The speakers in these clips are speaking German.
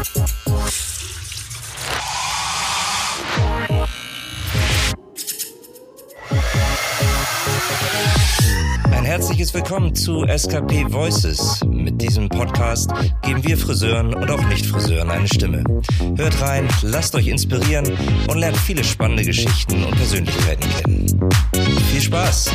Ein herzliches Willkommen zu SKP Voices. Mit diesem Podcast geben wir Friseuren und auch Nicht-Friseuren eine Stimme. Hört rein, lasst euch inspirieren und lernt viele spannende Geschichten und Persönlichkeiten kennen. Viel Spaß!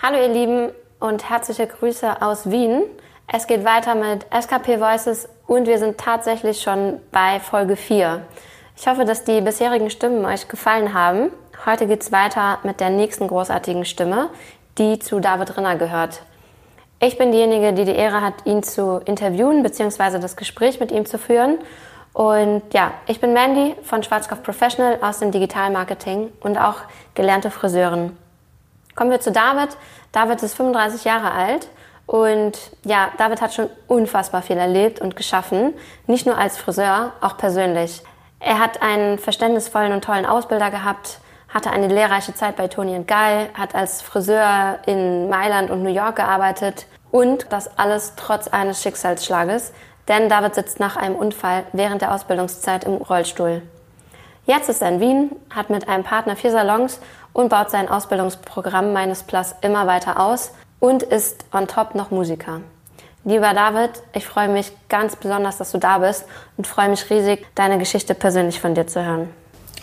Hallo ihr Lieben und herzliche Grüße aus Wien. Es geht weiter mit SKP Voices und wir sind tatsächlich schon bei Folge 4. Ich hoffe, dass die bisherigen Stimmen euch gefallen haben. Heute geht es weiter mit der nächsten großartigen Stimme, die zu David Rinner gehört. Ich bin diejenige, die die Ehre hat, ihn zu interviewen bzw. das Gespräch mit ihm zu führen. Und ja, ich bin Mandy von Schwarzkopf Professional aus dem Digitalmarketing und auch gelernte Friseurin. Kommen wir zu David. David ist 35 Jahre alt und ja, David hat schon unfassbar viel erlebt und geschaffen, nicht nur als Friseur, auch persönlich. Er hat einen verständnisvollen und tollen Ausbilder gehabt, hatte eine lehrreiche Zeit bei Toni Guy, hat als Friseur in Mailand und New York gearbeitet und das alles trotz eines Schicksalsschlages, denn David sitzt nach einem Unfall während der Ausbildungszeit im Rollstuhl. Jetzt ist er in Wien, hat mit einem Partner vier Salons und baut sein Ausbildungsprogramm Meines Plus immer weiter aus und ist on top noch Musiker. Lieber David, ich freue mich ganz besonders, dass du da bist und freue mich riesig, deine Geschichte persönlich von dir zu hören.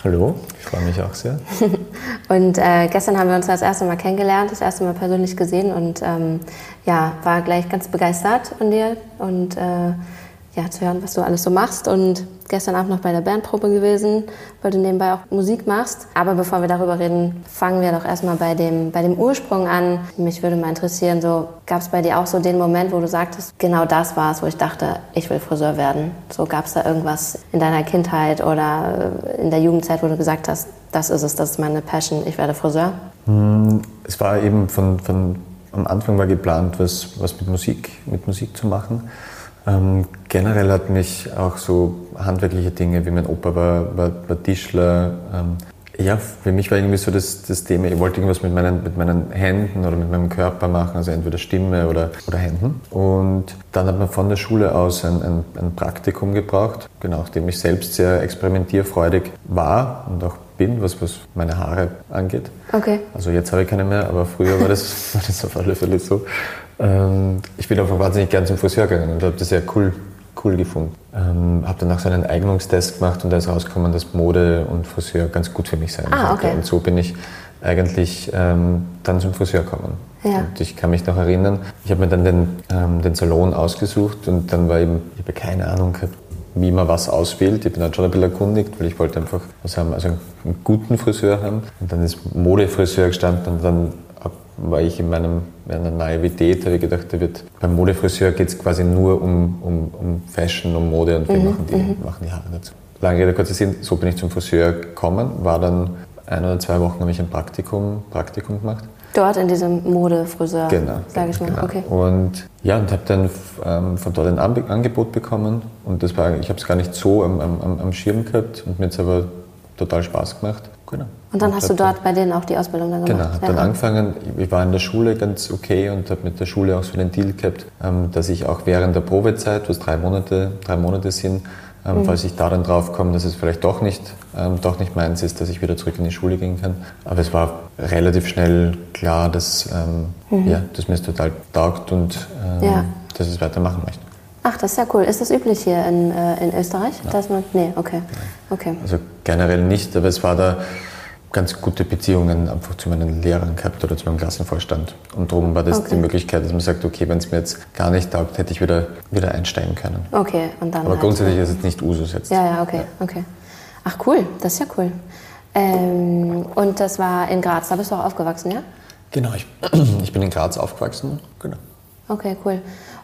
Hallo, ich freue mich auch sehr. und äh, gestern haben wir uns das erste Mal kennengelernt, das erste Mal persönlich gesehen und ähm, ja, war gleich ganz begeistert von dir und äh, ja, zu hören, was du alles so machst. Und gestern Abend noch bei der Bandprobe gewesen, weil du nebenbei auch Musik machst. Aber bevor wir darüber reden, fangen wir doch erstmal bei dem, bei dem Ursprung an. Mich würde mal interessieren, so gab es bei dir auch so den Moment, wo du sagtest, genau das war es, wo ich dachte, ich will Friseur werden. So gab es da irgendwas in deiner Kindheit oder in der Jugendzeit, wo du gesagt hast, das ist es, das ist meine Passion, ich werde Friseur? Hm, es war eben von, von am Anfang war geplant, was, was mit Musik, mit Musik zu machen. Ähm, generell hat mich auch so handwerkliche Dinge, wie mein Opa war, war, war Tischler. Ähm, ja, für mich war irgendwie so das, das Thema, ich wollte irgendwas mit meinen, mit meinen Händen oder mit meinem Körper machen, also entweder Stimme oder, oder Händen. Und dann hat man von der Schule aus ein, ein, ein Praktikum gebraucht, genau, nachdem ich selbst sehr experimentierfreudig war und auch bin, was, was meine Haare angeht. Okay. Also jetzt habe ich keine mehr, aber früher war das, war das auf alle Fälle so. Ähm, ich bin einfach wahnsinnig gern zum Friseur gegangen und habe das sehr cool, cool gefunden. Ähm, habe danach so einen Eignungstest gemacht und da ist rausgekommen, dass Mode und Friseur ganz gut für mich sein ah, okay. Und so bin ich eigentlich ähm, dann zum Friseur gekommen. Ja. Und ich kann mich noch erinnern, ich habe mir dann den, ähm, den Salon ausgesucht und dann war eben, ich habe keine Ahnung gehabt, wie man was auswählt. Ich bin dann schon ein bisschen erkundigt, weil ich wollte einfach was haben, also einen guten Friseur haben. Und dann ist Modefriseur gestanden und dann war ich in meinem, meiner Naivität, habe ich gedacht, da wird, beim Modefriseur geht es quasi nur um, um, um Fashion, um Mode und wir mhm. machen, die, mhm. machen die Haare dazu. Lange Rede, kurzer Sinn, so bin ich zum Friseur gekommen, war dann ein oder zwei Wochen habe ich ein Praktikum, Praktikum gemacht. Dort in diesem Modefriseur, genau, sage ich mal. Genau. Okay. Und ja, und habe dann ähm, von dort ein Angebot bekommen und das war, ich habe es gar nicht so am, am, am Schirm gehabt und mir hat es aber total Spaß gemacht. Genau. Und dann und hast du dort bei denen auch die Ausbildung dann gemacht? Genau, habe dann angefangen. Ich war in der Schule ganz okay und habe mit der Schule auch so den Deal gehabt, ähm, dass ich auch während der Probezeit, was drei Monate, drei Monate sind, ähm, mhm. falls ich da dann drauf komme, dass es vielleicht doch nicht, ähm, doch nicht meins ist, dass ich wieder zurück in die Schule gehen kann. Aber es war relativ schnell klar, dass, mhm. ja, dass mir es total taugt und ja. dass ich es weitermachen möchte. Ach, das ist ja cool. Ist das üblich hier in, äh, in Österreich? Nein. Dass man, nee, okay. okay. Also generell nicht, aber es war da ganz gute Beziehungen einfach zu meinen Lehrern gehabt oder zu meinem Klassenvorstand. Und darum war das okay. die Möglichkeit, dass man sagt, okay, wenn es mir jetzt gar nicht taugt, hätte ich wieder, wieder einsteigen können. Okay, und dann. Aber halt grundsätzlich ist es nicht Usus jetzt. Ja, ja, okay, ja. okay. Ach cool, das ist ja cool. Ähm, und das war in Graz, da bist du auch aufgewachsen, ja? Genau, ich, ich bin in Graz aufgewachsen, genau. Okay, cool.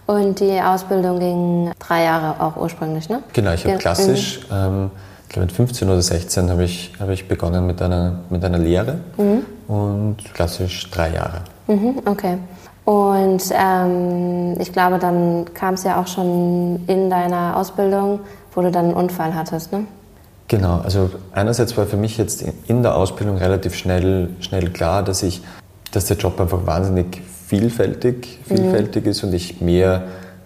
Und die Ausbildung ging drei Jahre auch ursprünglich, ne? Genau, ich habe klassisch, ähm, ich glaube mit 15 oder 16 habe ich, hab ich begonnen mit einer, mit einer Lehre mhm. und klassisch drei Jahre. Mhm, okay. Und ähm, ich glaube, dann kam es ja auch schon in deiner Ausbildung, wo du dann einen Unfall hattest, ne? Genau, also einerseits war für mich jetzt in der Ausbildung relativ schnell, schnell klar, dass ich, dass der Job einfach wahnsinnig vielfältig, vielfältig mhm. ist und ich mehr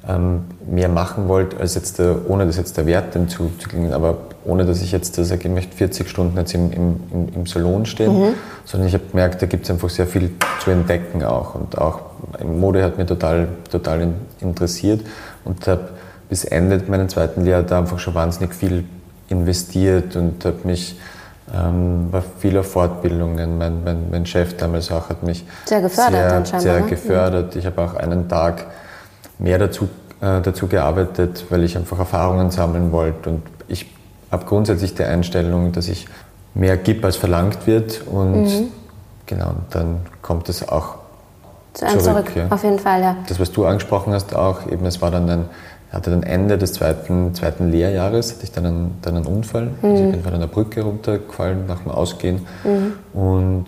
ähm, mehr machen wollte, als jetzt der, ohne dass jetzt der Wert dem zuzuklingen, aber ohne dass ich jetzt sage, ich möchte 40 Stunden jetzt im, im, im Salon stehen, mhm. sondern ich habe gemerkt, da gibt es einfach sehr viel zu entdecken auch. Und auch Mode hat mich total, total interessiert und habe bis Ende meiner zweiten Lehre da einfach schon wahnsinnig viel investiert und habe mich ähm, war vieler Fortbildungen. Mein, mein, mein, Chef damals auch hat mich sehr gefördert. Sehr, sehr gefördert. Ich habe auch einen Tag mehr dazu, äh, dazu gearbeitet, weil ich einfach Erfahrungen sammeln wollte. Und ich habe grundsätzlich die Einstellung, dass ich mehr gebe, als verlangt wird. Und mhm. genau, dann kommt es auch zu zurück. zurück ja. Auf jeden Fall, ja. Das, was du angesprochen hast, auch eben, es war dann ein, hatte dann Ende des zweiten, zweiten Lehrjahres, hatte ich dann einen, dann einen Unfall. Mhm. Also ich bin von einer Brücke runtergefallen nach dem Ausgehen. Mhm. Und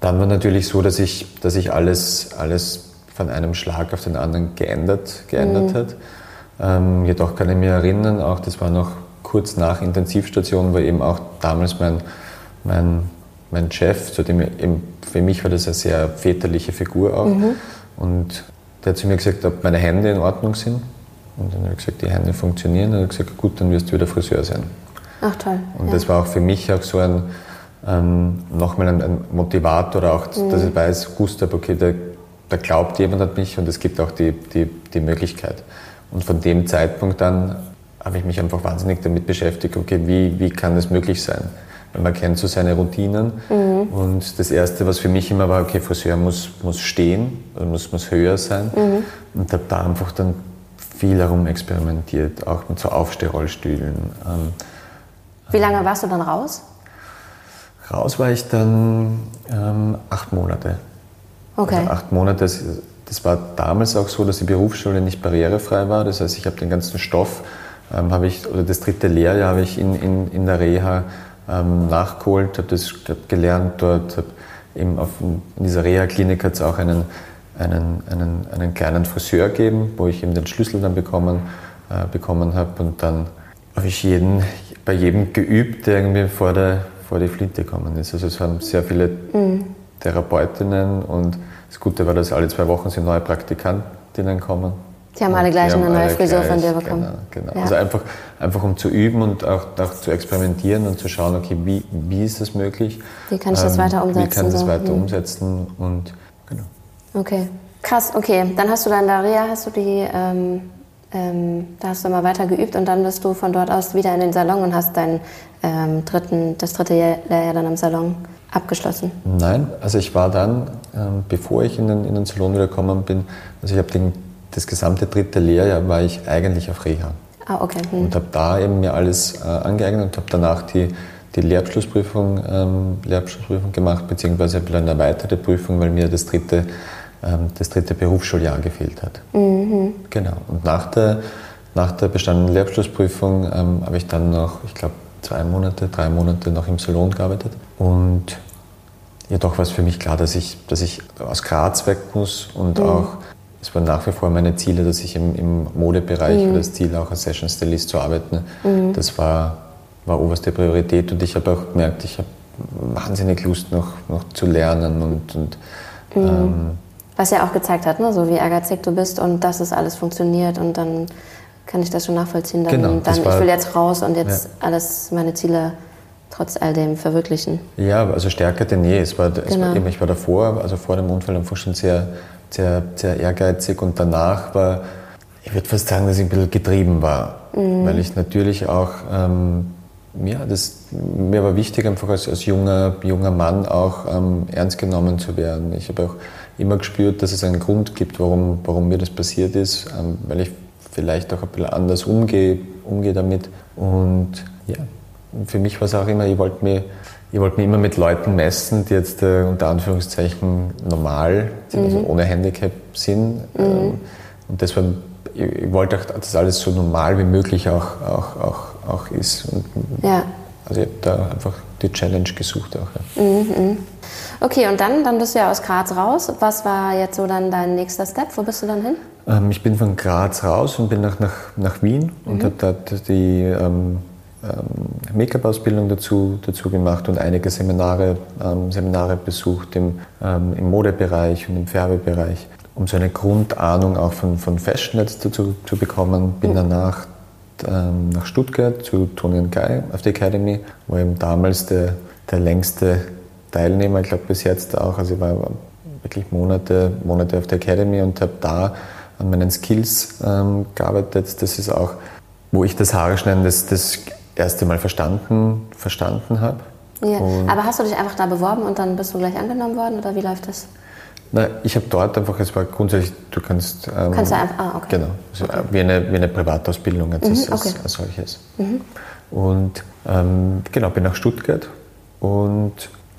dann war natürlich so, dass ich, dass ich alles, alles von einem Schlag auf den anderen geändert, geändert mhm. hat. Ähm, jedoch kann ich mich erinnern, auch das war noch kurz nach Intensivstation, wo eben auch damals mein, mein, mein Chef, zu dem eben, für mich war das eine sehr väterliche Figur auch. Mhm. Und der hat zu mir gesagt, ob meine Hände in Ordnung sind. Und dann habe ich gesagt, die Hände funktionieren. Und er hat gesagt, gut, dann wirst du wieder Friseur sein. Ach toll. Und ja. das war auch für mich auch so ein, ähm, nochmal ein, ein, Motivator, auch, mhm. dass ich weiß, habe, okay, da, da glaubt jemand an mich und es gibt auch die, die, die Möglichkeit. Und von dem Zeitpunkt an habe ich mich einfach wahnsinnig damit beschäftigt, okay, wie, wie kann das möglich sein? Weil man kennt so seine Routinen. Mhm. Und das Erste, was für mich immer war, okay, Friseur muss, muss stehen, muss, muss höher sein. Mhm. Und habe da einfach dann viel herum experimentiert, auch mit so Aufstehrollstühlen. Ähm, wie lange warst du dann raus? Raus war ich dann ähm, acht Monate. Okay. Also acht Monate, das, das, war damals auch so, dass die Berufsschule nicht barrierefrei war. Das heißt, ich habe den ganzen Stoff, ähm, habe ich, oder das dritte Lehrjahr habe ich in, in, in der Reha ähm, nachgeholt, habe das hab gelernt dort, habe eben auf, in dieser Reha-Klinik hat es auch einen, einen, einen, einen kleinen Friseur gegeben, wo ich eben den Schlüssel dann bekommen, äh, bekommen habe und dann habe ich jeden, bei jedem geübt, der irgendwie vor, der, vor die Flinte gekommen ist. Also es haben sehr viele mhm. Therapeutinnen und das Gute war, dass alle zwei Wochen sind neue Praktikantinnen kommen. Die haben alle gleich eine neue Frisur von dir bekommen. Genau, genau. Ja. Also einfach, einfach um zu üben und auch, auch zu experimentieren und zu schauen, okay, wie, wie ist das möglich? Wie kann ich das ähm, weiter umsetzen? Wie kann ich das weiter? Mhm. umsetzen und. Okay, krass, okay. Dann hast du dann da Reha, hast du die, ähm, ähm, da hast du mal weiter geübt und dann bist du von dort aus wieder in den Salon und hast dein ähm, dritten, das dritte Lehrjahr dann im Salon abgeschlossen? Nein, also ich war dann, ähm, bevor ich in den, in den Salon wieder gekommen bin, also ich habe das gesamte dritte Lehrjahr war ich eigentlich auf Reha. Ah, okay. Hm. Und habe da eben mir alles äh, angeeignet und habe danach die, die Lehrabschlussprüfung, ähm, Lehrabschlussprüfung gemacht, beziehungsweise eine erweiterte Prüfung, weil mir das dritte, das dritte Berufsschuljahr gefehlt hat. Mhm. Genau. Und nach der, nach der bestandenen Lehrabschlussprüfung ähm, habe ich dann noch, ich glaube, zwei Monate, drei Monate noch im Salon gearbeitet. Und jedoch war es für mich klar, dass ich, dass ich aus Graz weg muss und mhm. auch, es waren nach wie vor meine Ziele, dass ich im, im Modebereich mhm. das Ziel auch als Session Stylist zu arbeiten. Mhm. Das war, war oberste Priorität und ich habe auch gemerkt, ich habe wahnsinnig Lust noch, noch zu lernen und, und mhm. ähm, was ja auch gezeigt hat, ne? so wie ehrgeizig du bist und dass es alles funktioniert und dann kann ich das schon nachvollziehen. Dann, genau, dann war, ich will jetzt raus und jetzt ja. alles meine Ziele trotz all dem verwirklichen. Ja, also stärker denn je. Es war, es genau. war eben, ich war davor, also vor dem Unfall einfach schon sehr, sehr, sehr ehrgeizig und danach war, ich würde fast sagen, dass ich ein bisschen getrieben war, mhm. weil ich natürlich auch, ähm, ja, das, mir war wichtig, einfach als, als junger, junger Mann auch ähm, ernst genommen zu werden. Ich habe auch immer gespürt, dass es einen Grund gibt, warum, warum mir das passiert ist, ähm, weil ich vielleicht auch ein bisschen anders umgehe, umgehe damit. Und ja, für mich war es auch immer, ich wollte mich, ich wollte mich immer mit Leuten messen, die jetzt äh, unter Anführungszeichen normal, also mhm. also ohne Handicap sind. Mhm. Ähm, und deshalb, ich, ich wollte auch, dass alles so normal wie möglich auch, auch, auch, auch ist. Und, ja. Also ich habe da einfach die Challenge gesucht auch. Ja. Mhm. Okay, und dann, dann bist du ja aus Graz raus. Was war jetzt so dann dein nächster Step? Wo bist du dann hin? Ähm, ich bin von Graz raus und bin nach, nach, nach Wien mhm. und habe dort die ähm, ähm, Make-up-Ausbildung dazu, dazu gemacht und einige Seminare, ähm, Seminare besucht im, ähm, im Modebereich und im Färbebereich. um so eine Grundahnung auch von, von Fashion jetzt dazu zu bekommen. Bin mhm. danach ähm, nach Stuttgart zu Toni und Guy auf die Academy, wo eben damals der, der längste Teilnehmer, ich glaube bis jetzt auch, also ich war wirklich Monate, Monate auf der Academy und habe da an meinen Skills ähm, gearbeitet. Das ist auch, wo ich das Haare schneiden das, das erste Mal verstanden, verstanden habe. Ja. Aber hast du dich einfach da beworben und dann bist du gleich angenommen worden oder wie läuft das? Na, ich habe dort einfach, es war grundsätzlich, du kannst. Ähm, kannst du einfach, ah, okay. Genau, also okay. wie, eine, wie eine Privatausbildung als, mhm, okay. als, als, solches. Mhm. Und ähm, genau, bin nach Stuttgart und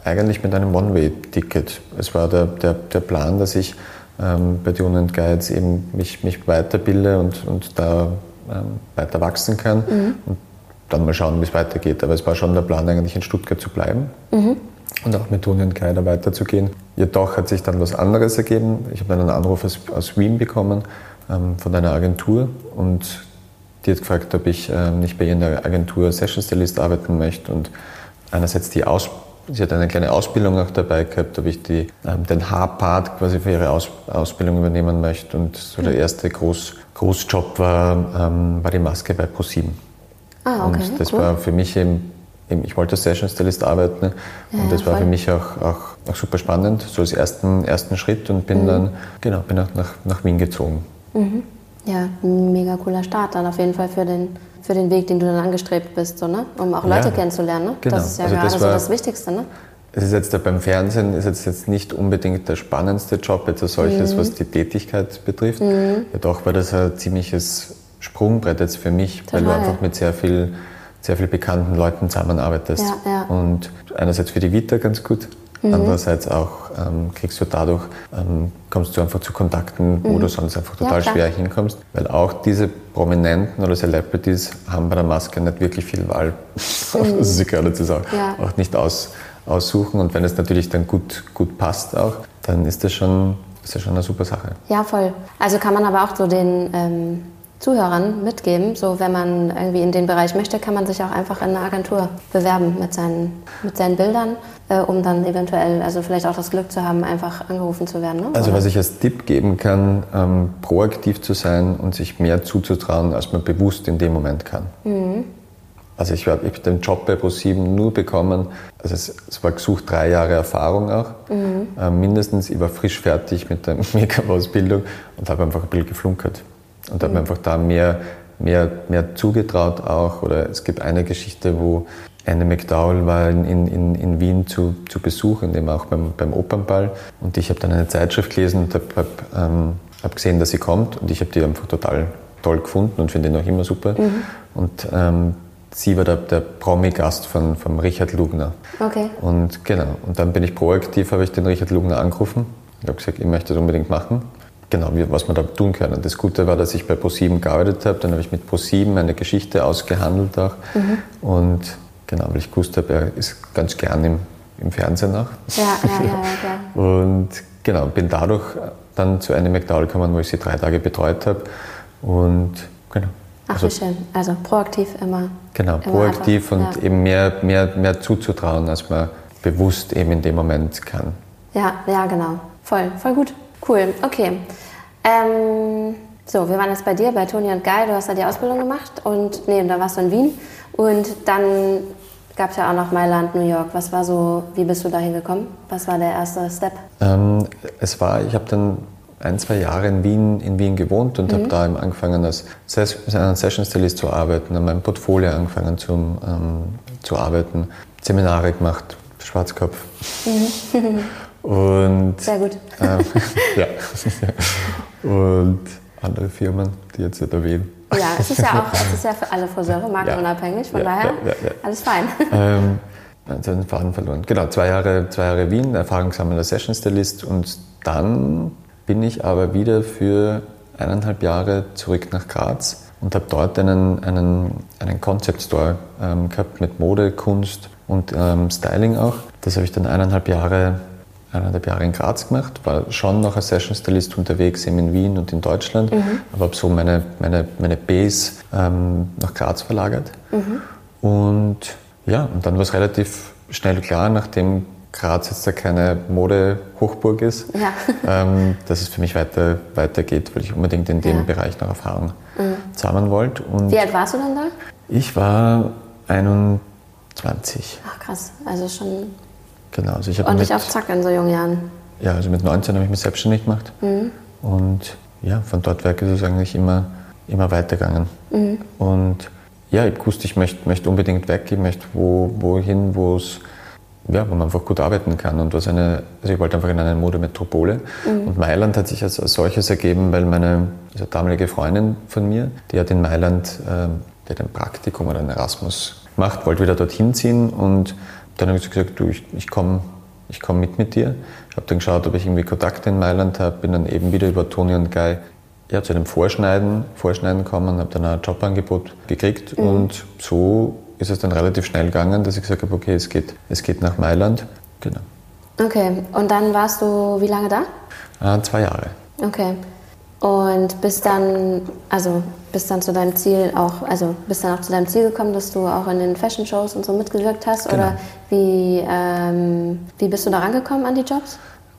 eigentlich mit einem One-Way-Ticket. Es war der, der, der Plan, dass ich ähm, bei Dune Guides eben mich, mich weiterbilde und, und da ähm, weiter wachsen kann mhm. und dann mal schauen, wie es weitergeht. Aber es war schon der Plan, eigentlich in Stuttgart zu bleiben mhm. und auch mit Dune Guide weiterzugehen. Jedoch hat sich dann was anderes ergeben. Ich habe einen Anruf aus, aus Wien bekommen ähm, von einer Agentur und die hat gefragt, ob ich ähm, nicht bei ihr in der Agentur Session Stylist arbeiten möchte und einerseits die Ausbildung Sie hat eine kleine Ausbildung auch dabei gehabt, ob ich die, ähm, den Haarpart quasi für ihre Aus, Ausbildung übernehmen möchte. Und so der mhm. erste Groß, Großjob war, ähm, war die Maske bei ProSieben. Ah, okay, und das cool. war für mich eben, eben, ich wollte als Session Stylist arbeiten ja, und das war für mich auch, auch, auch, super spannend, so als ersten, ersten Schritt und bin mhm. dann, genau, bin auch nach, nach Wien gezogen. Mhm. Ja, mega cooler Start dann auf jeden Fall für den für den Weg, den du dann angestrebt bist, so, ne? um auch Leute ja, kennenzulernen. Ne? Genau. Das ist ja also gerade das, so das Wichtigste. Ne? Es ist jetzt beim Fernsehen ist jetzt, jetzt nicht unbedingt der spannendste Job jetzt als solches, mhm. was die Tätigkeit betrifft. Mhm. Jedoch war das ein ziemliches Sprungbrett jetzt für mich, Total. weil du einfach mit sehr viel, sehr viel bekannten Leuten zusammenarbeitest. Ja, ja. Und einerseits für die Vita ganz gut, Mhm. Andererseits auch ähm, kriegst du dadurch, ähm, kommst du einfach zu Kontakten, wo mhm. du sonst einfach total ja, schwer hinkommst. Weil auch diese Prominenten oder Celebrities haben bei der Maske nicht wirklich viel Wahl. Mhm. das ist egal dazu sagen. Ja. Auch nicht aus, aussuchen. Und wenn es natürlich dann gut, gut passt auch, dann ist das schon, ist das schon eine super Sache. Ja, voll. Also kann man aber auch so den ähm Zuhörern mitgeben. So, wenn man irgendwie in den Bereich möchte, kann man sich auch einfach in eine Agentur bewerben mit seinen, mit seinen Bildern, äh, um dann eventuell, also vielleicht auch das Glück zu haben, einfach angerufen zu werden. Ne? Also, was ich als Tipp geben kann, ähm, proaktiv zu sein und sich mehr zuzutrauen, als man bewusst in dem Moment kann. Mhm. Also ich habe hab den Job bei ProSieben nur bekommen, also es, es, war gesucht drei Jahre Erfahrung auch, mhm. äh, mindestens. Ich war frisch fertig mit der Make-up-Ausbildung und habe einfach ein bisschen geflunkert und habe mir einfach da mehr, mehr, mehr zugetraut auch. Oder es gibt eine Geschichte, wo Anne McDowell war in, in, in Wien zu, zu Besuch, in dem auch beim, beim Opernball. Und ich habe dann eine Zeitschrift gelesen und habe hab, ähm, hab gesehen, dass sie kommt. Und ich habe die einfach total toll gefunden und finde ihn auch immer super. Mhm. Und ähm, sie war der, der Promi-Gast von, von Richard Lugner. Okay. Und genau, und dann bin ich proaktiv, habe ich den Richard Lugner angerufen. Ich habe gesagt, ich möchte das unbedingt machen genau, was man da tun können. Das Gute war, dass ich bei ProSieben gearbeitet habe. Dann habe ich mit ProSieben eine Geschichte ausgehandelt auch. Mhm. Und genau, weil ich gewusst habe, er ist ganz gern im, im Fernsehen auch. Ja, ja, ja, ja, Und genau, bin dadurch dann zu einem McDowell gekommen, wo ich sie drei Tage betreut habe. Und genau. Ach, also, wie schön. Also proaktiv immer. Genau, immer proaktiv einfach, und ja. eben mehr, mehr, mehr zuzutrauen, als man bewusst eben in dem Moment kann. Ja, ja, genau. Voll, voll gut. Cool, okay. Ähm, so, wir waren jetzt bei dir, bei Toni und Guy. Du hast da die Ausbildung gemacht und nee, da warst du in Wien. Und dann gab es ja auch noch Mailand, New York. Was war so, wie bist du da hingekommen? Was war der erste Step? Ähm, es war, ich habe dann ein, zwei Jahre in Wien, in Wien gewohnt und mhm. habe da angefangen als Session Stylist zu arbeiten, an meinem Portfolio angefangen zu, ähm, zu arbeiten, Seminare gemacht, Schwarzkopf. Mhm. Und, Sehr gut. Ähm, ja. Und andere Firmen, die jetzt nicht erwähnen. Ja, es ist ja auch es ist ja für alle Friseure markenunabhängig, von ja, daher ja, ja, alles fein. Ähm, also den Faden verloren. Genau, zwei Jahre, zwei Jahre Wien, erfahrungssammelnder Session Stylist und dann bin ich aber wieder für eineinhalb Jahre zurück nach Graz und habe dort einen, einen, einen Concept Store ähm, gehabt mit Mode, Kunst und ähm, Styling auch. Das habe ich dann eineinhalb Jahre eineinhalb Jahre in Graz gemacht, war schon noch als Session Stylist unterwegs, eben in Wien und in Deutschland, mhm. aber habe so meine, meine, meine Base ähm, nach Graz verlagert. Mhm. Und ja, und dann war es relativ schnell klar, nachdem Graz jetzt da keine Mode-Hochburg ist, Ja. ähm, dass es für mich weiter, weitergeht, weil ich unbedingt in dem Ja. Bereich noch Erfahrung sammeln wollte. Und Wie alt warst du dann da? ich war 21, Ach krass, also schon genau. Also ich habe ordentlich mit, auf Zack in so jungen Jahren. ja, also mit 19 habe ich mich selbstständig gemacht. Und ja, von dort weg ist es eigentlich immer, immer weitergegangen. Und ja, ich wusste, ich möchte, möchte unbedingt weg, ich möchte wo, wohin, wo es ja, wo man einfach gut arbeiten kann und was eine, also ich wollte einfach in eine Modemetropole und Mailand hat sich als, als solches ergeben, weil meine also damalige Freundin von mir, die hat in Mailand, ähm, die hat ein Praktikum oder ein Erasmus gemacht, wollte wieder dorthin ziehen und dann habe ich gesagt, du, ich, ich komme ich komm mit mit dir. Ich habe dann geschaut, ob ich irgendwie Kontakte in Mailand habe, bin dann eben wieder über Toni und Guy ja, zu einem Vorschneiden, Vorschneiden gekommen, habe dann ein Jobangebot gekriegt und so ist es dann relativ schnell gegangen, dass ich gesagt habe, okay, es geht, es geht nach Mailand. Genau. Okay, und dann warst du wie lange da? Ah, zwei Jahre. Okay. Und bist dann, also bist dann zu deinem Ziel auch, also bist dann auch zu deinem Ziel gekommen, dass du auch in den Fashion Shows und so mitgewirkt hast? Genau. Oder wie, ähm, wie bist du da rangekommen an die Jobs?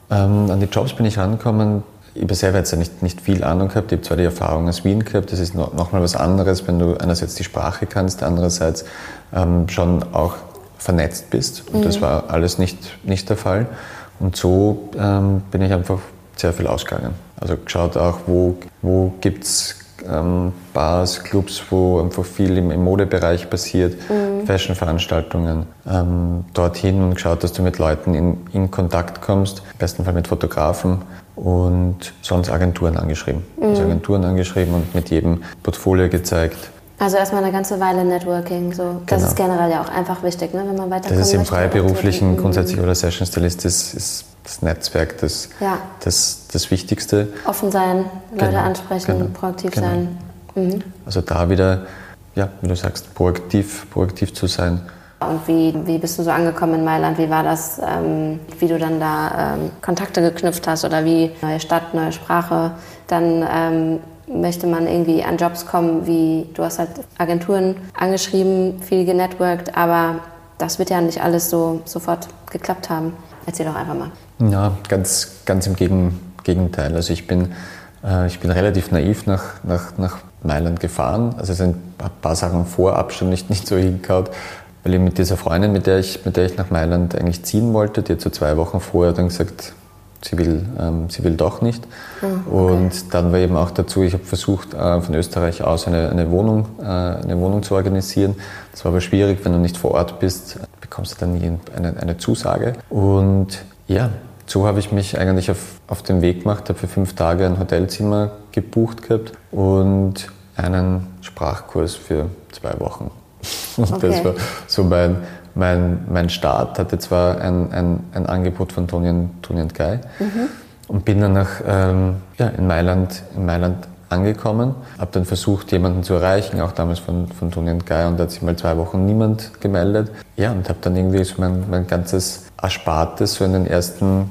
Ähm, an die Jobs bin ich rangekommen. Ich habe selber jetzt ja nicht, nicht viel Ahnung gehabt. Ich habe zwar die Erfahrung aus Wien gehabt, das ist noch, noch mal was anderes, wenn du einerseits die Sprache kannst, andererseits ähm, schon auch vernetzt bist. Und das war alles nicht, nicht der Fall. Und so ähm, bin ich einfach sehr viel ausgegangen. Also geschaut auch, wo, wo gibt es ähm, Bars, Clubs, wo einfach viel im, im Modebereich passiert, Fashion-Veranstaltungen, ähm, dorthin und geschaut, dass du mit Leuten in, in Kontakt kommst, im besten Fall mit Fotografen und sonst Agenturen angeschrieben. Also Agenturen angeschrieben und mit jedem Portfolio gezeigt. Also erstmal eine ganze Weile Networking. So. Das Genau. ist generell ja auch einfach wichtig, ne? wenn man weiterkommen Das ist im. Freiberuflichen Networking. grundsätzlich oder Session Stylist ist, ist das Netzwerk das, Ja. das, das Wichtigste. Offen sein, Leute Genau, ansprechen, genau, proaktiv genau. sein. Mhm. Also da wieder, ja, wie du sagst, proaktiv, proaktiv zu sein. Und wie, wie bist du so angekommen in Mailand? Wie war das, ähm, wie du dann da ähm, Kontakte geknüpft hast oder wie neue Stadt, neue Sprache? Dann ähm, möchte man irgendwie an Jobs kommen, wie du hast halt Agenturen angeschrieben, viel genetworked, aber das wird ja nicht alles so sofort geklappt haben. Erzähl doch einfach mal. Ja, ganz, ganz im Gegen, Gegenteil. Also ich bin, äh, ich bin relativ naiv nach, nach, nach Mailand gefahren. Also es sind ein paar Sachen vorab schon nicht, nicht so hingehaut. Weil ich mit dieser Freundin, mit der, ich, mit der ich nach Mailand eigentlich ziehen wollte, die hat so zwei Wochen vorher dann gesagt, sie will, ähm, sie will doch nicht. Und dann war eben auch dazu, ich habe versucht, äh, von Österreich aus eine, eine, Wohnung, äh, eine Wohnung zu organisieren. Das war aber schwierig, wenn du nicht vor Ort bist, bekommst du dann nie eine, eine Zusage. Und ja, so habe ich mich eigentlich auf, auf den Weg gemacht, habe für fünf Tage ein Hotelzimmer gebucht gehabt und einen Sprachkurs für zwei Wochen. Und Okay. das war so mein, mein, mein Start. Hatte zwar ein, ein, ein Angebot von Toni und, Toni und Guy und bin dann nach, ähm, ja, in, Mailand, in Mailand angekommen. Habe dann versucht, jemanden zu erreichen, auch damals von, von Toni und Guy, und da hat sich mal zwei Wochen niemand gemeldet. Ja, und habe dann irgendwie so mein, mein ganzes Erspartes so in den ersten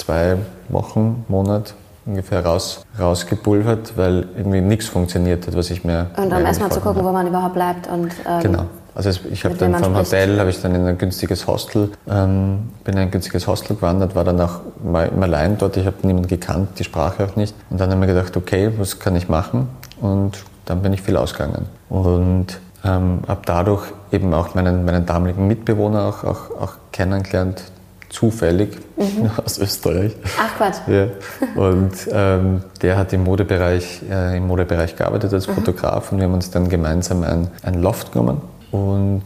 zwei Wochen, Monat ungefähr raus, rausgepulvert, weil irgendwie nichts funktioniert hat, was ich mir Und um eigentlich erstmal zu gucken, wo man überhaupt bleibt. Und, ähm, Genau. Also ich habe dann vom. Hotel habe ich dann in ein günstiges Hostel, ähm, bin in ein günstiges Hostel gewandert, war dann auch mal, immer allein dort. Ich habe niemanden gekannt, die Sprache auch nicht. Und dann habe ich mir gedacht, okay, was kann ich machen? Und dann bin ich viel ausgegangen und ähm, habe dadurch eben auch meinen, meinen damaligen Mitbewohner auch, auch, auch kennengelernt, zufällig Mhm. aus Österreich. Ach Quatsch. Ja. Und ähm, der hat im Modebereich, äh, im Modebereich gearbeitet als Fotograf und wir haben uns dann gemeinsam ein, ein Loft genommen und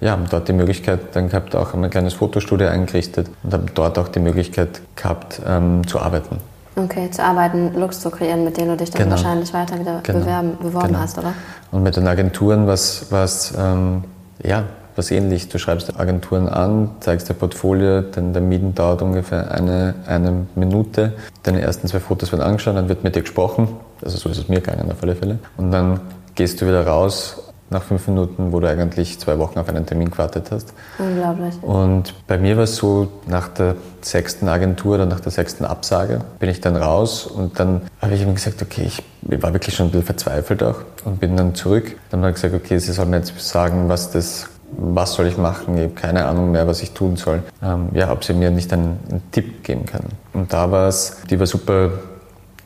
ja, haben dort die Möglichkeit dann gehabt, auch ein kleines Fotostudio eingerichtet und haben dort auch die Möglichkeit gehabt, ähm, zu arbeiten. Okay, zu arbeiten, Looks zu kreieren, mit denen du dich dann Genau. wahrscheinlich weiter wieder Genau. bewerben, beworben Genau. hast, oder? Und mit den Agenturen was, was ähm, ja, was ähnlich. Du schreibst Agenturen an, zeigst dein Portfolio, dann der Meeting dauert ungefähr eine, eine Minute. Deine ersten zwei Fotos werden angeschaut, dann wird mit dir gesprochen. Also so ist es mir gegangen auf alle Fälle. Und dann gehst du wieder raus nach fünf Minuten, wo du eigentlich zwei Wochen auf einen Termin gewartet hast. Unglaublich. Und bei mir war es so, nach der sechsten Agentur oder nach der sechsten Absage bin ich dann raus und dann habe ich ihm gesagt, okay, ich, war wirklich schon ein bisschen verzweifelt auch und bin dann zurück. Dann habe ich gesagt, okay, sie soll mir jetzt sagen, was das, was soll ich machen, ich habe keine Ahnung mehr, was ich tun soll. Ähm, ja, ob sie mir nicht einen, einen Tipp geben können. Und da war es, die war super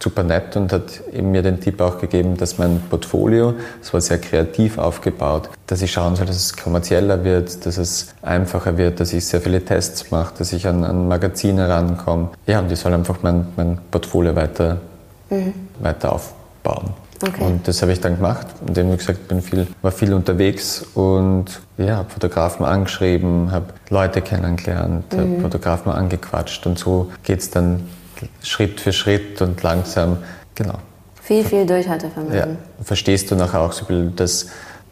super nett und hat eben mir den Tipp auch gegeben, dass mein Portfolio, das war sehr kreativ aufgebaut, dass ich schauen soll, dass es kommerzieller wird, dass es einfacher wird, dass ich sehr viele Tests mache, dass ich an, an Magazine rankomme. Ja, und ich soll einfach mein, mein Portfolio weiter, mhm. weiter aufbauen. Okay. Und das habe ich dann gemacht. Und wie gesagt, bin viel, war viel unterwegs und ja, habe Fotografen angeschrieben, habe Leute kennengelernt, mhm. habe Fotografen angequatscht und so geht es dann Schritt für Schritt und langsam, genau. Viel, viel Durchhaltevermögen. Ja, verstehst du nachher auch so ein das,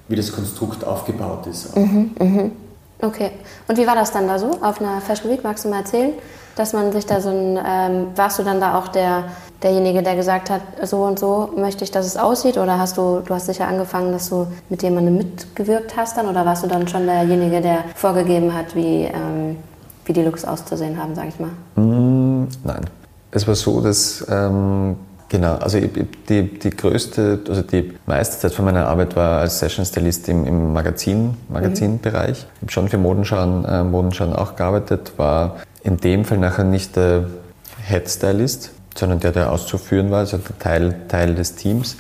wie das Konstrukt aufgebaut ist. Mhm, mhm. Okay. Und wie war das dann da so auf einer Fashion Week? Magst du mal erzählen, dass man sich da so ein, ähm, warst du dann da auch der, derjenige, der gesagt hat, so und so möchte ich, dass es aussieht? Oder hast du, du hast sicher angefangen, dass du mit jemandem mitgewirkt hast dann? Oder warst du dann schon derjenige, der vorgegeben hat, wie, ähm, wie die Looks auszusehen haben, sag ich mal? Mm, nein. Es war so, dass ähm, Genau, also die, die größte, also die meiste Zeit von meiner Arbeit war als Session Stylist im, im Magazin, Magazinbereich. Ich habe schon für Modenschauen, äh, Modenschauen auch gearbeitet, war in dem Fall nachher nicht der Head Stylist, sondern der, der auszuführen war, also Teil, Teil des Teams.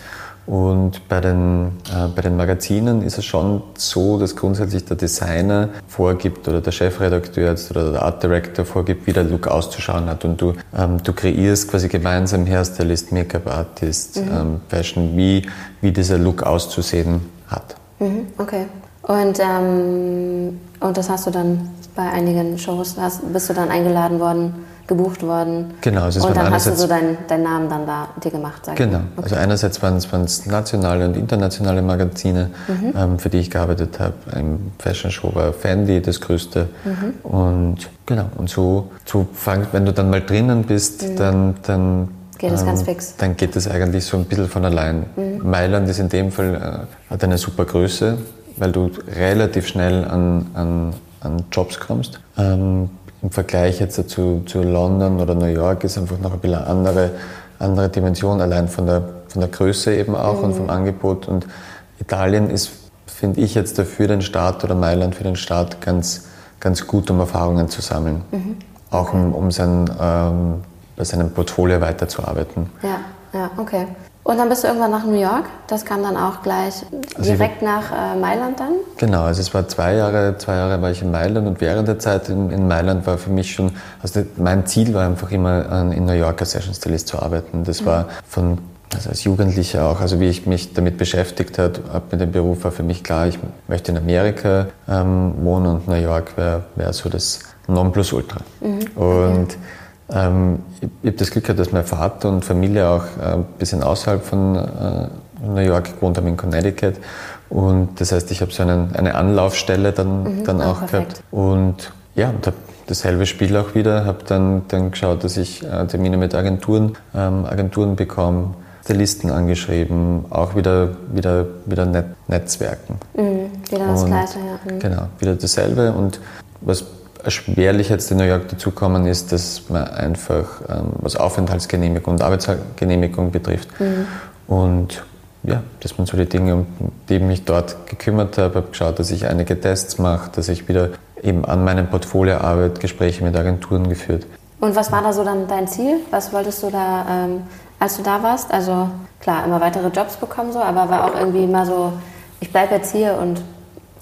Und bei den, äh, bei den Magazinen ist es schon so, dass grundsätzlich der Designer vorgibt oder der Chefredakteur oder der Art Director vorgibt, wie der Look auszuschauen hat. Und du, ähm, du kreierst quasi gemeinsam Hairstylist, Make-up-Artist, mhm. ähm, Fashion, wie, wie dieser Look auszusehen hat. Mhm, okay. Und, ähm, und das hast du dann bei einigen Shows, hast, bist du dann eingeladen worden? Gebucht worden. Genau. Also und dann hast du so deinen, deinen Namen dann da dir gemacht, sag Genau. Okay. Also einerseits waren es, nationale und internationale Magazine, mhm. ähm, für die ich gearbeitet habe. Im Fashion Show war Fendi das größte. Mhm. Und genau, und so, so fang, wenn du dann mal drinnen bist, mhm. dann, dann Geht es ähm, ganz fix. Dann geht es eigentlich so ein bisschen von allein. Mhm. Mailand ist in dem Fall, äh, hat eine super Größe, weil du relativ schnell an, an, an Jobs kommst. Ähm, im Vergleich jetzt zu, zu London oder New York ist einfach noch ein bisschen eine andere, andere Dimension, allein von der, von der Größe eben auch mhm. und vom Angebot. Und Italien ist, finde ich jetzt dafür den Staat oder Mailand für den Staat ganz, ganz gut, um Erfahrungen zu sammeln. Mhm. Auch um, um sein, ähm, bei seinem Portfolio weiterzuarbeiten. Ja, ja, okay. Und dann bist du irgendwann nach New York. Das kam dann auch gleich also direkt war, nach äh, Mailand dann? Genau, also es war zwei Jahre, zwei Jahre war ich in Mailand und während der Zeit in, in Mailand war für mich schon, also mein Ziel war einfach immer an, in New York als Session Stylist zu arbeiten. Das mhm. war von also als Jugendlicher auch, also wie ich mich damit beschäftigt habe, mit dem Beruf war für mich klar, ich möchte in Amerika ähm, wohnen und New York wäre wär so das Nonplusultra. Mhm. Und. Ähm, ich, ich habe das Glück gehabt, dass mein Vater und Familie auch äh, ein bisschen außerhalb von äh, New York gewohnt haben, in Connecticut. Und das heißt, ich habe so einen, eine Anlaufstelle dann, mhm, dann auch perfekt. gehabt. Und ja, und habe dasselbe Spiel auch wieder, habe dann, dann geschaut, dass ich äh, Termine mit Agenturen, ähm, Agenturen bekomme, Listen angeschrieben, auch wieder, wieder, wieder Net Netzwerken. Mhm, wieder das und, Gleiche, ja. Mhm. Genau, wieder dasselbe. Und was erschwerlich jetzt in New York dazukommen ist, dass man einfach, ähm, was Aufenthaltsgenehmigung und Arbeitsgenehmigung betrifft. Mhm. Und ja, das sind so die Dinge, um die ich mich dort gekümmert habe. habe geschaut, dass ich einige Tests mache, dass ich wieder eben an meinem Portfolio arbeite, Gespräche mit Agenturen geführt. Und was war da so dann dein Ziel? Was wolltest du da, ähm, als du da warst? Also klar, immer weitere Jobs bekommen so, aber war auch irgendwie immer so, ich bleibe jetzt hier und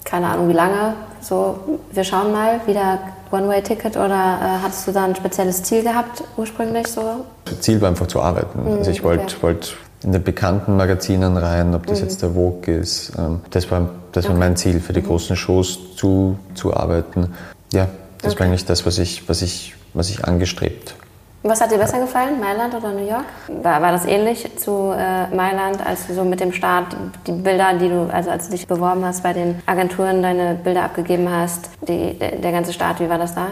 keine Ahnung wie lange, so, wir schauen mal, wieder One-Way-Ticket oder äh, hattest du da ein spezielles Ziel gehabt ursprünglich so? Das Ziel war einfach zu arbeiten. Mhm, also ich wollte okay. wollt in den bekannten Magazinen rein, ob das mhm. jetzt der Vogue ist. Ähm, das war, das war mein Ziel, für die mhm. großen Shows zu, zu arbeiten. Ja, das okay. war eigentlich das, was ich, was ich, was ich angestrebt was hat dir besser gefallen, Mailand oder New York? War, war das ähnlich zu äh, Mailand, als du so mit dem Start die Bilder, die du, also als du dich beworben hast bei den Agenturen, deine Bilder abgegeben hast, die, der ganze Start, wie war das da?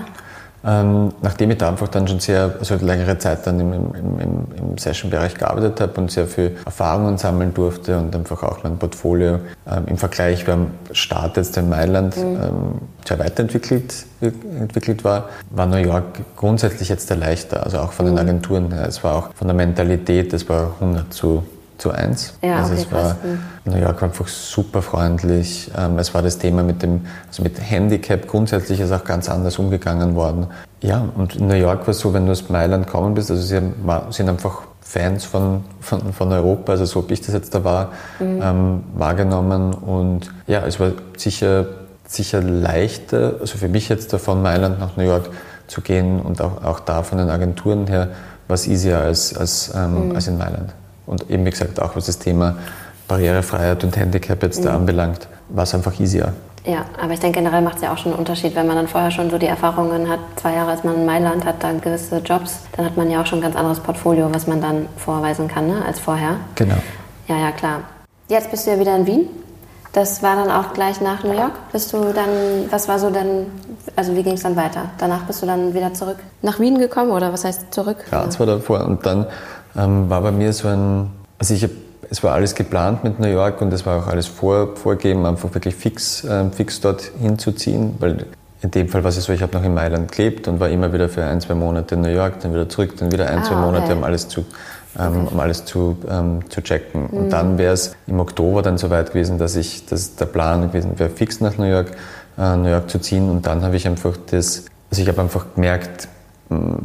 Ähm, nachdem ich da einfach dann schon sehr, also längere Zeit dann im, im, im, im Session-Bereich gearbeitet habe und sehr viel Erfahrungen sammeln durfte und einfach auch mein Portfolio ähm, im Vergleich beim Start jetzt in Mailand mhm. ähm, sehr weiterentwickelt entwickelt war, war New York grundsätzlich jetzt der leichter, also auch von den mhm. Agenturen her. Es war auch von der Mentalität, es war 100 zu zu 1. Ja, also okay, es war. New York war einfach super freundlich. Ähm, es war das Thema mit dem, also mit Handicap grundsätzlich ist auch ganz anders umgegangen worden. Ja, und in New York war es so, wenn du aus Mailand gekommen bist, also sie sind einfach Fans von, von, von Europa, also so ob ich das jetzt da war, ähm, wahrgenommen. Und ja, es war sicher, sicher leichter, also für mich jetzt da von Mailand nach New York zu gehen und auch, auch da von den Agenturen her war es easier als, als, ähm, als in Mailand. Und eben wie gesagt, auch was das Thema Barrierefreiheit und Handicap jetzt da anbelangt, war es einfach easier. Ja, aber ich denke, generell macht es ja auch schon einen Unterschied, wenn man dann vorher schon so die Erfahrungen hat, zwei Jahre ist man in Mailand, hat dann gewisse Jobs, dann hat man ja auch schon ein ganz anderes Portfolio, was man dann vorweisen kann, ne, als vorher. Genau. Ja, ja, klar. Jetzt bist du ja wieder in Wien. Das war dann auch gleich nach New York. Bist du dann, was war so dann, also wie ging es dann weiter? Danach bist du dann wieder zurück nach Wien gekommen oder was heißt zurück? Graz war davor und dann ähm, war bei mir so ein, also ich hab, es war alles geplant mit New York und es war auch alles vor, vorgegeben, einfach wirklich fix, ähm, fix dort hinzuziehen, weil in dem Fall war es so, ich habe noch in Mailand gelebt und war immer wieder für ein, zwei Monate in New York, dann wieder zurück, dann wieder ein, Ah, zwei Monate, okay. um alles zu, ähm, um alles zu, ähm, zu checken. Und dann wäre es im Oktober dann soweit gewesen, dass ich, dass der Plan gewesen wäre, fix nach New York, äh, New York zu ziehen und dann habe ich einfach das, also ich habe einfach gemerkt,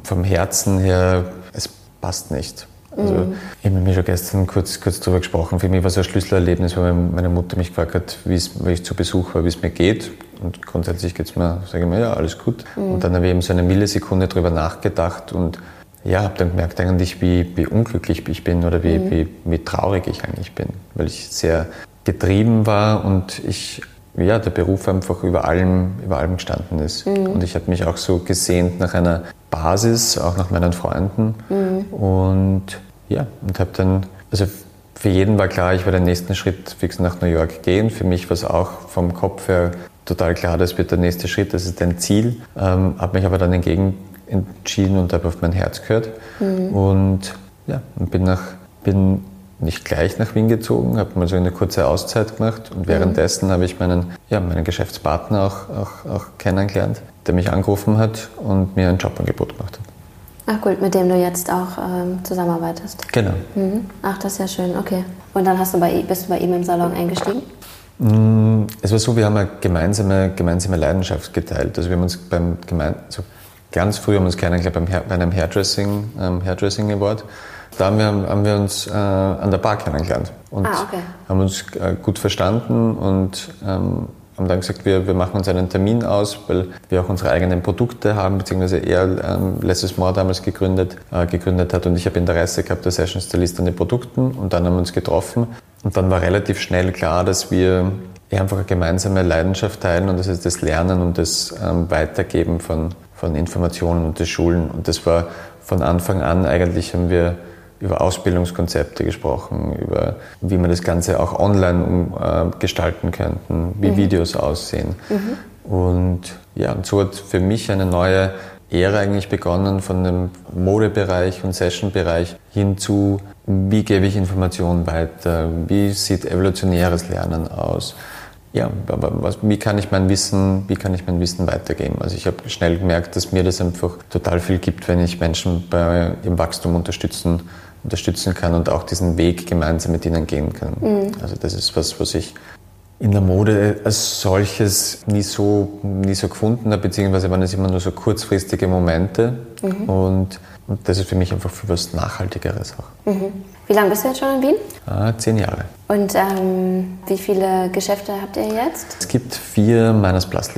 vom Herzen her, es passt nicht. Also, Ich habe mit mir schon gestern kurz, kurz darüber gesprochen. Für mich war es ein Schlüsselerlebnis, weil meine Mutter mich gefragt hat, wie ich zu Besuch war, wie es mir geht. Und grundsätzlich geht es mir, sage ich mir, ja, alles gut. Und dann habe ich eben so eine Millisekunde darüber nachgedacht und ja, habe dann gemerkt eigentlich, wie, wie unglücklich ich bin oder wie, wie, wie traurig ich eigentlich bin, weil ich sehr getrieben war und ich ja, der Beruf einfach über allem, über allem gestanden ist. Und ich habe mich auch so gesehnt nach einer Basis, auch nach meinen Freunden. Und ja, und habe dann, also für jeden war klar, ich werde den nächsten Schritt fix nach New York gehen. Für mich war es auch vom Kopf her total klar, das wird der nächste Schritt, das ist ein Ziel. Ähm, habe mich aber dann entgegen entschieden und habe auf mein Herz gehört. Und ja, und bin nach, bin nicht gleich nach Wien gezogen, habe mal so eine kurze Auszeit gemacht und währenddessen habe ich meinen, ja, meinen Geschäftspartner auch, auch, auch kennengelernt, der mich angerufen hat und mir ein Jobangebot gemacht hat. Ach cool, mit dem du jetzt auch ähm, zusammenarbeitest. Genau. Mhm. Ach, das ist ja schön, okay. Und dann hast du bei, bist du bei ihm im Salon eingestiegen? Mm, Es war so, wir haben eine gemeinsame, gemeinsame Leidenschaft geteilt. Also wir haben uns beim gemein, also ganz früh haben wir uns kennengelernt beim Hair, bei einem Hairdressing, ähm, Hairdressing Award. Da haben wir, haben wir uns äh, an der Bar kennengelernt und Ah, okay. haben uns äh, gut verstanden und ähm, haben dann gesagt, wir, wir machen uns einen Termin aus, weil wir auch unsere eigenen Produkte haben, beziehungsweise er ähm, Lesses More damals gegründet, äh, gegründet hat und ich habe Interesse gehabt, der Session Stylist an den Produkten und dann haben wir uns getroffen und dann war relativ schnell klar, dass wir einfach eine gemeinsame Leidenschaft teilen und das ist das Lernen und das ähm, Weitergeben von, von Informationen und das Schulen und das war von Anfang an eigentlich haben wir über Ausbildungskonzepte gesprochen, über wie man das Ganze auch online um, äh, gestalten könnten, wie Videos aussehen. Und ja, und so hat für mich eine neue Ära eigentlich begonnen von dem Modebereich und Sessionbereich hin zu, wie gebe ich Informationen weiter, wie sieht evolutionäres Lernen aus. Ja, aber was, wie kann ich mein Wissen, wie kann ich mein Wissen weitergeben? Also ich habe schnell gemerkt, dass mir das einfach total viel gibt, wenn ich Menschen bei ihrem Wachstum unterstützen, unterstützen kann und auch diesen Weg gemeinsam mit ihnen gehen kann. Also das ist was, was ich in der Mode als solches nie so, nie so gefunden habe, beziehungsweise waren es immer nur so kurzfristige Momente. Und, und das ist für mich einfach für was Nachhaltigeres auch. Wie lange bist du jetzt schon in Wien? Ah, zehn Jahre. Und ähm, wie viele Geschäfte habt ihr jetzt? Es gibt vier Minus Plus.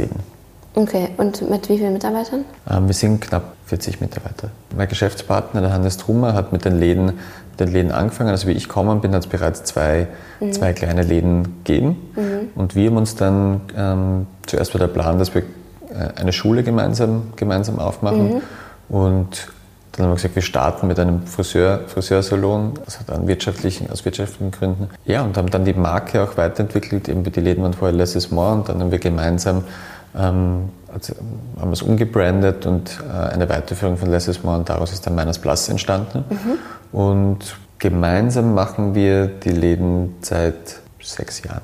Okay, und mit wie vielen Mitarbeitern? Ähm, Wir sind knapp 40 Mitarbeiter. Mein Geschäftspartner, der Hannes Trummer, hat mit den Läden, mit den Läden angefangen. Also wie ich gekommen bin, hat es bereits zwei, zwei kleine Läden gegeben. Und wir haben uns dann, ähm, zuerst war der Plan, dass wir äh, eine Schule gemeinsam, gemeinsam aufmachen. Und dann haben wir gesagt, wir starten mit einem Friseur, Friseursalon, also dann wirtschaftlichen, aus wirtschaftlichen Gründen. Ja, und haben dann die Marke auch weiterentwickelt. Eben die Läden waren vorher Less is More und dann haben wir gemeinsam ähm, also haben wir es umgebrandet und äh, eine Weiterführung von Less is More und daraus ist dann Minus Plus entstanden. Und gemeinsam machen wir die Läden seit sechs Jahren.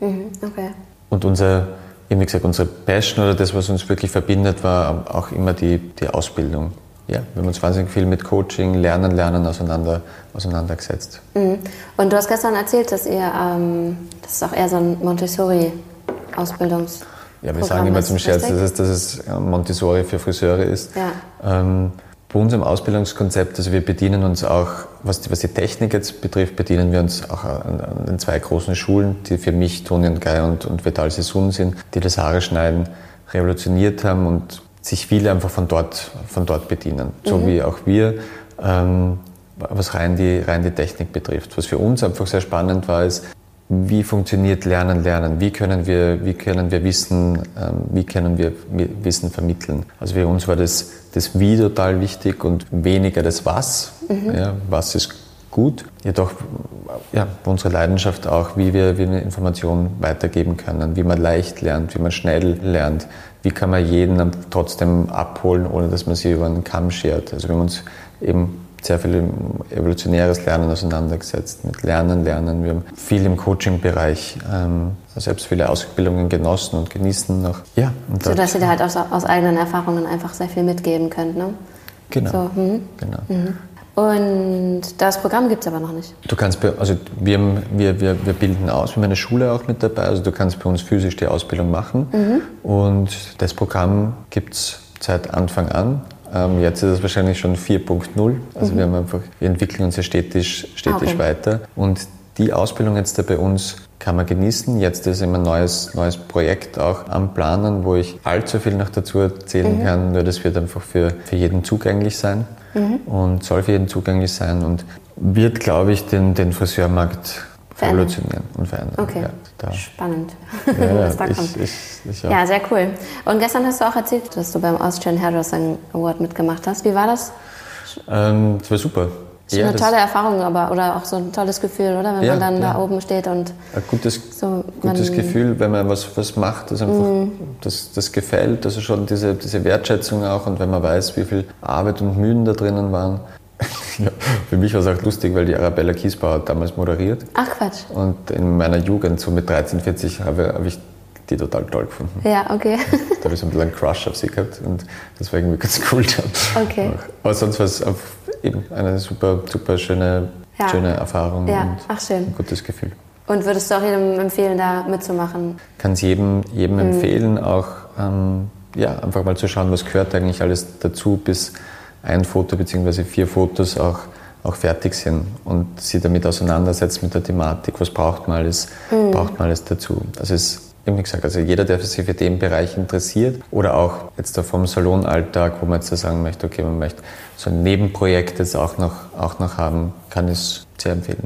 Mhm, okay. Und unser, wie gesagt, unsere Passion oder das, was uns wirklich verbindet, war auch immer die, die Ausbildung. ja, wir haben uns wahnsinnig viel mit Coaching, Lernen, Lernen auseinander, auseinandergesetzt. Mhm. Und du hast gestern erzählt, dass ihr, ähm, das ist auch eher so ein Montessori-Ausbildungs- ja, wir sagen immer zum Scherz, dass es, dass es Montessori für Friseure ist. Ja. Ähm, bei unserem Ausbildungskonzept, also wir bedienen uns auch, was die, was die Technik jetzt betrifft, bedienen wir uns auch an, an den zwei großen Schulen, die für mich Toni und Guy und, und Vital Sisson sind, die das Haare schneiden revolutioniert haben und sich viele einfach von dort, von dort bedienen. So Mhm. wie auch wir, ähm, was rein die, rein die Technik betrifft. Was für uns einfach sehr spannend war, ist, wie funktioniert Lernen, Lernen? Wie können wir, wie können wir Wissen, ähm, wie können wir Wissen vermitteln? Also für uns war das, das Wie total wichtig und weniger das Was. Ja, was ist gut? Jedoch ja, unsere Leidenschaft auch, wie wir, wie wir Informationen weitergeben können, wie man leicht lernt, wie man schnell lernt, wie kann man jeden trotzdem abholen, ohne dass man sie über einen Kamm schert. Also wir haben uns eben sehr viel evolutionäres Lernen auseinandergesetzt, mit Lernen, Lernen. Wir haben viel im Coaching-Bereich, ähm, selbst viele Ausbildungen genossen und genießen noch. Ja, und So dass ihr da halt aus, aus eigenen Erfahrungen einfach sehr viel mitgeben könnt, ne? genau, So, mhm. genau. Und das Programm gibt es aber noch nicht. Du kannst also wir, wir, wir, wir bilden aus, wir haben eine Schule auch mit dabei, also du kannst bei uns physisch die Ausbildung machen und das Programm gibt es seit Anfang an. Ähm, jetzt ist es wahrscheinlich schon 4.0, also wir haben einfach, wir entwickeln uns ja stetig, stetig Okay. weiter und die Ausbildung jetzt da bei uns kann man genießen. Jetzt ist immer ein neues, neues Projekt auch am Planen, wo ich allzu viel noch dazu erzählen kann. Nur das wird einfach für, für jeden zugänglich sein und soll für jeden zugänglich sein und wird, glaube ich, den, den Friseurmarkt Verändern. revolutionieren und verändern. Okay. Ja, da, Spannend, ja, was da ich, kommt. ich, ich. Ja, sehr cool. Und gestern hast du auch erzählt, dass du beim Austrian Hairdressing Award mitgemacht hast. Wie war das? Ähm, das war super. Das ist Ja, eine tolle Erfahrung, aber oder auch so ein tolles Gefühl, oder? Wenn Ja, man dann ja. da oben steht und ein gutes, so gutes Gefühl, wenn man was, was macht, das einfach Mhm. das, das gefällt, also schon diese, diese Wertschätzung auch und wenn man weiß, wie viel Arbeit und Mühen da drinnen waren. Ja, für mich war es auch lustig, weil die Arabella Kiesbauer hat damals moderiert Ach Quatsch. und in meiner Jugend, so mit 13, 40, habe, habe ich die total toll gefunden. Ja, okay. Da habe ich so ein bisschen einen Crush auf sie gehabt und das war irgendwie ganz cool. Dann. Okay. Aber sonst war es eben eine super, super schöne, Ja. schöne Erfahrung Ja, und ach schön. ein gutes Gefühl. Und würdest du auch jedem empfehlen, da mitzumachen? kann es jedem, jedem Mhm. empfehlen, auch ähm, ja, einfach mal zu schauen, was gehört eigentlich alles dazu, bis ein Foto bzw. vier Fotos auch, auch fertig sind und sie damit auseinandersetzt mit der Thematik, was braucht man alles, Mhm. braucht man alles dazu. Das ist, wie gesagt, also jeder, der sich für den Bereich interessiert oder auch jetzt da vom Salonalltag, wo man jetzt da sagen möchte, okay, man möchte so ein Nebenprojekt jetzt auch noch, auch noch haben, kann ich es sehr empfehlen.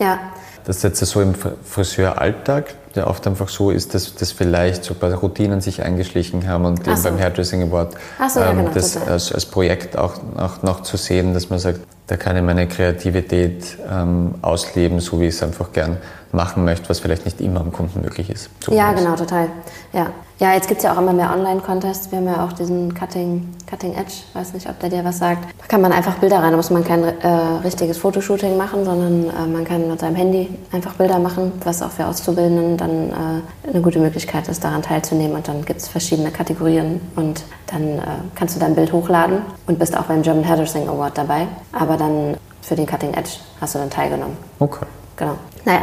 Ja. Ja, Das ist jetzt so im Fr- Friseuralltag, der oft einfach so ist, dass, dass vielleicht so ein paar Routinen sich eingeschlichen haben und eben so. beim Hairdressing Award so, ja, genau, das als, als Projekt auch, auch noch zu sehen, dass man sagt, da kann ich meine Kreativität ähm, ausleben, so wie ich es einfach gern machen möchte, was vielleicht nicht immer am Kunden möglich ist. Ja, ist. genau, total. Ja, ja jetzt gibt es ja auch immer mehr Online-Contests. Wir haben ja auch diesen Cutting, Cutting Edge, weiß nicht, ob der dir was sagt. Da kann man einfach Bilder rein, da muss man kein äh, richtiges Fotoshooting machen, sondern äh, man kann mit seinem Handy einfach Bilder machen, was auch für Auszubildenden dann äh, eine gute Möglichkeit ist, daran teilzunehmen. Und dann gibt es verschiedene Kategorien und dann äh, kannst du dein Bild hochladen und bist auch beim German Hairdressing Award dabei. Aber dann für den Cutting Edge hast du dann teilgenommen. Okay. Genau. Naja.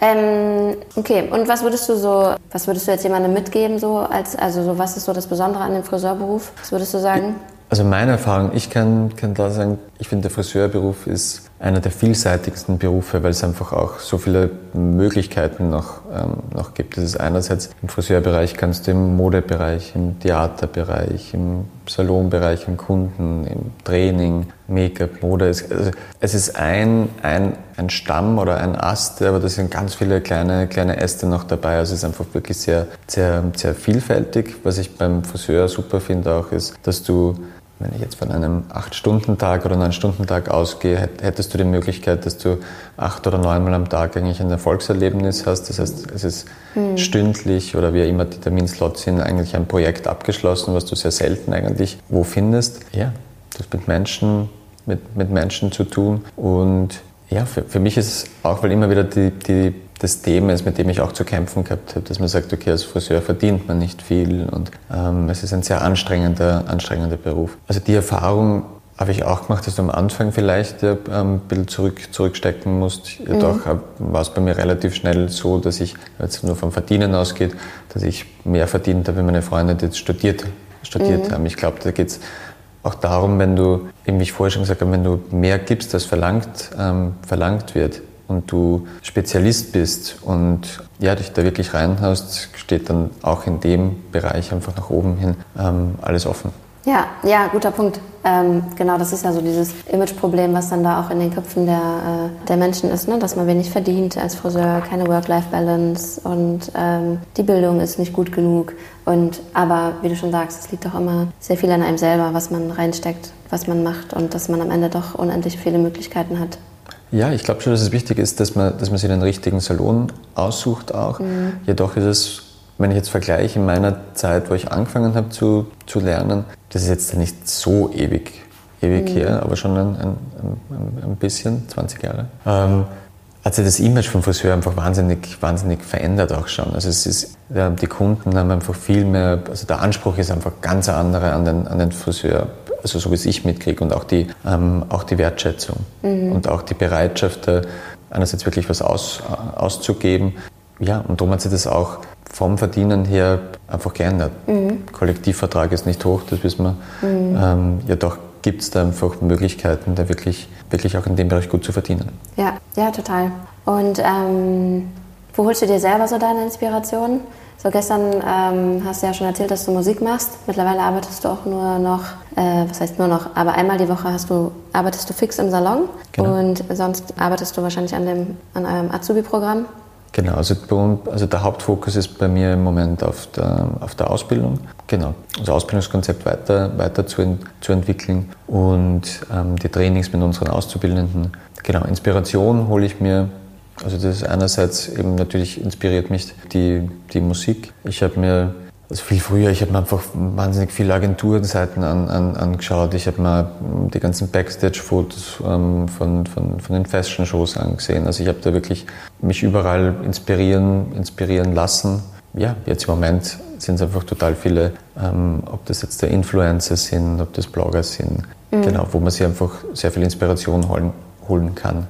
Ähm, okay, und was würdest du so, was würdest du jetzt jemandem mitgeben, so als, also so, was ist so das Besondere an dem Friseurberuf? Was würdest du sagen? Also meine Erfahrung, ich kann, kann da sagen, ich finde der Friseurberuf ist einer der vielseitigsten Berufe, weil es einfach auch so viele Möglichkeiten noch, ähm, noch gibt. Das ist einerseits im Friseurbereich kannst du im Modebereich, im Theaterbereich, im Salonbereich, im Kunden, im Training, Make-up, Mode. Es, also es ist ein, ein, ein Stamm oder ein Ast, aber da sind ganz viele kleine, kleine Äste noch dabei. Also es ist einfach wirklich sehr, sehr, sehr vielfältig. Was ich beim Friseur super finde auch ist, dass du wenn ich jetzt von einem 8-Stunden-Tag oder 9-Stunden-Tag ausgehe, hätt- hättest du die Möglichkeit, dass du acht oder neunmal am Tag eigentlich ein Erfolgserlebnis hast. Das heißt, es ist stündlich oder wie immer die Terminslots sind, eigentlich ein Projekt abgeschlossen, was du sehr selten eigentlich wo findest. Ja, du hast mit Menschen, mit, mit Menschen zu tun und ja, für, für mich ist es auch, weil immer wieder die, die das Thema ist, mit dem ich auch zu kämpfen gehabt habe, dass man sagt, okay, als Friseur verdient man nicht viel und ähm, es ist ein sehr anstrengender, anstrengender Beruf. Also die Erfahrung habe ich auch gemacht, dass du am Anfang vielleicht ähm, ein bisschen zurück, zurückstecken musst. Jedoch mhm. war es bei mir relativ schnell so, dass ich, wenn es nur vom Verdienen ausgeht, dass ich mehr verdient habe, wenn meine Freunde die jetzt studiert, studiert mhm. haben. Ich glaube, da geht es auch darum, wenn du, wie ich vorher schon gesagt habe, wenn du mehr gibst, als verlangt, ähm, verlangt wird und du Spezialist bist und ja, dich da wirklich reinhaust, steht dann auch in dem Bereich einfach nach oben hin ähm, alles offen. Ja, ja, guter Punkt. Ähm, genau, das ist ja so dieses Imageproblem, was dann da auch in den Köpfen der, äh, der Menschen ist, ne? dass man wenig verdient als Friseur, keine Work-Life-Balance und ähm, die Bildung ist nicht gut genug. Und aber wie du schon sagst, es liegt auch immer sehr viel an einem selber, was man reinsteckt, was man macht und dass man am Ende doch unendlich viele Möglichkeiten hat. Ja, ich glaube schon, dass es wichtig ist, dass man, dass man sich den richtigen Salon aussucht auch. Mhm. Jedoch ist es wenn ich jetzt vergleiche in meiner Zeit, wo ich angefangen habe zu, zu lernen, das ist jetzt nicht so ewig, ewig mhm. her, aber schon ein, ein, ein, ein, bisschen, 20 Jahre. Ähm, hat sich das Image vom Friseur einfach wahnsinnig, wahnsinnig verändert auch schon. Also es ist, die Kunden haben einfach viel mehr, also der Anspruch ist einfach ganz anderer an den, an den Friseur, also so wie es ich mitkriege und auch die, ähm, auch die Wertschätzung mhm. und auch die Bereitschaft, einerseits wirklich was aus, auszugeben. Ja, und darum hat sich das auch vom Verdienen her einfach geändert. Mhm. Kollektivvertrag ist nicht hoch, das wissen wir. Mhm. Ähm, ja, doch gibt es da einfach Möglichkeiten, da wirklich, wirklich auch in dem Bereich gut zu verdienen. Ja, ja, total. Und ähm, wo holst du dir selber so deine Inspiration? So gestern ähm, hast du ja schon erzählt, dass du Musik machst. Mittlerweile arbeitest du auch nur noch, äh, was heißt nur noch, aber einmal die Woche hast du, arbeitest du fix im Salon genau. und sonst arbeitest du wahrscheinlich an, dem, an eurem Azubi-Programm. Genau, also, also der Hauptfokus ist bei mir im Moment auf der, auf der Ausbildung. Genau, also Ausbildungskonzept weiter, weiter zu, zu entwickeln und ähm, die Trainings mit unseren Auszubildenden. Genau, Inspiration hole ich mir also das ist einerseits eben natürlich inspiriert mich die, die Musik. Ich habe mir also viel früher, ich habe mir einfach wahnsinnig viele Agenturseiten an, an, angeschaut. Ich habe mir die ganzen Backstage-Fotos ähm, von, von, von den Fashion-Shows angesehen. Also ich habe da wirklich mich überall inspirieren, inspirieren lassen. Ja, jetzt im Moment sind es einfach total viele, ähm, ob das jetzt der Influencer sind, ob das Blogger sind, mhm. genau, wo man sich einfach sehr viel Inspiration holen, holen kann.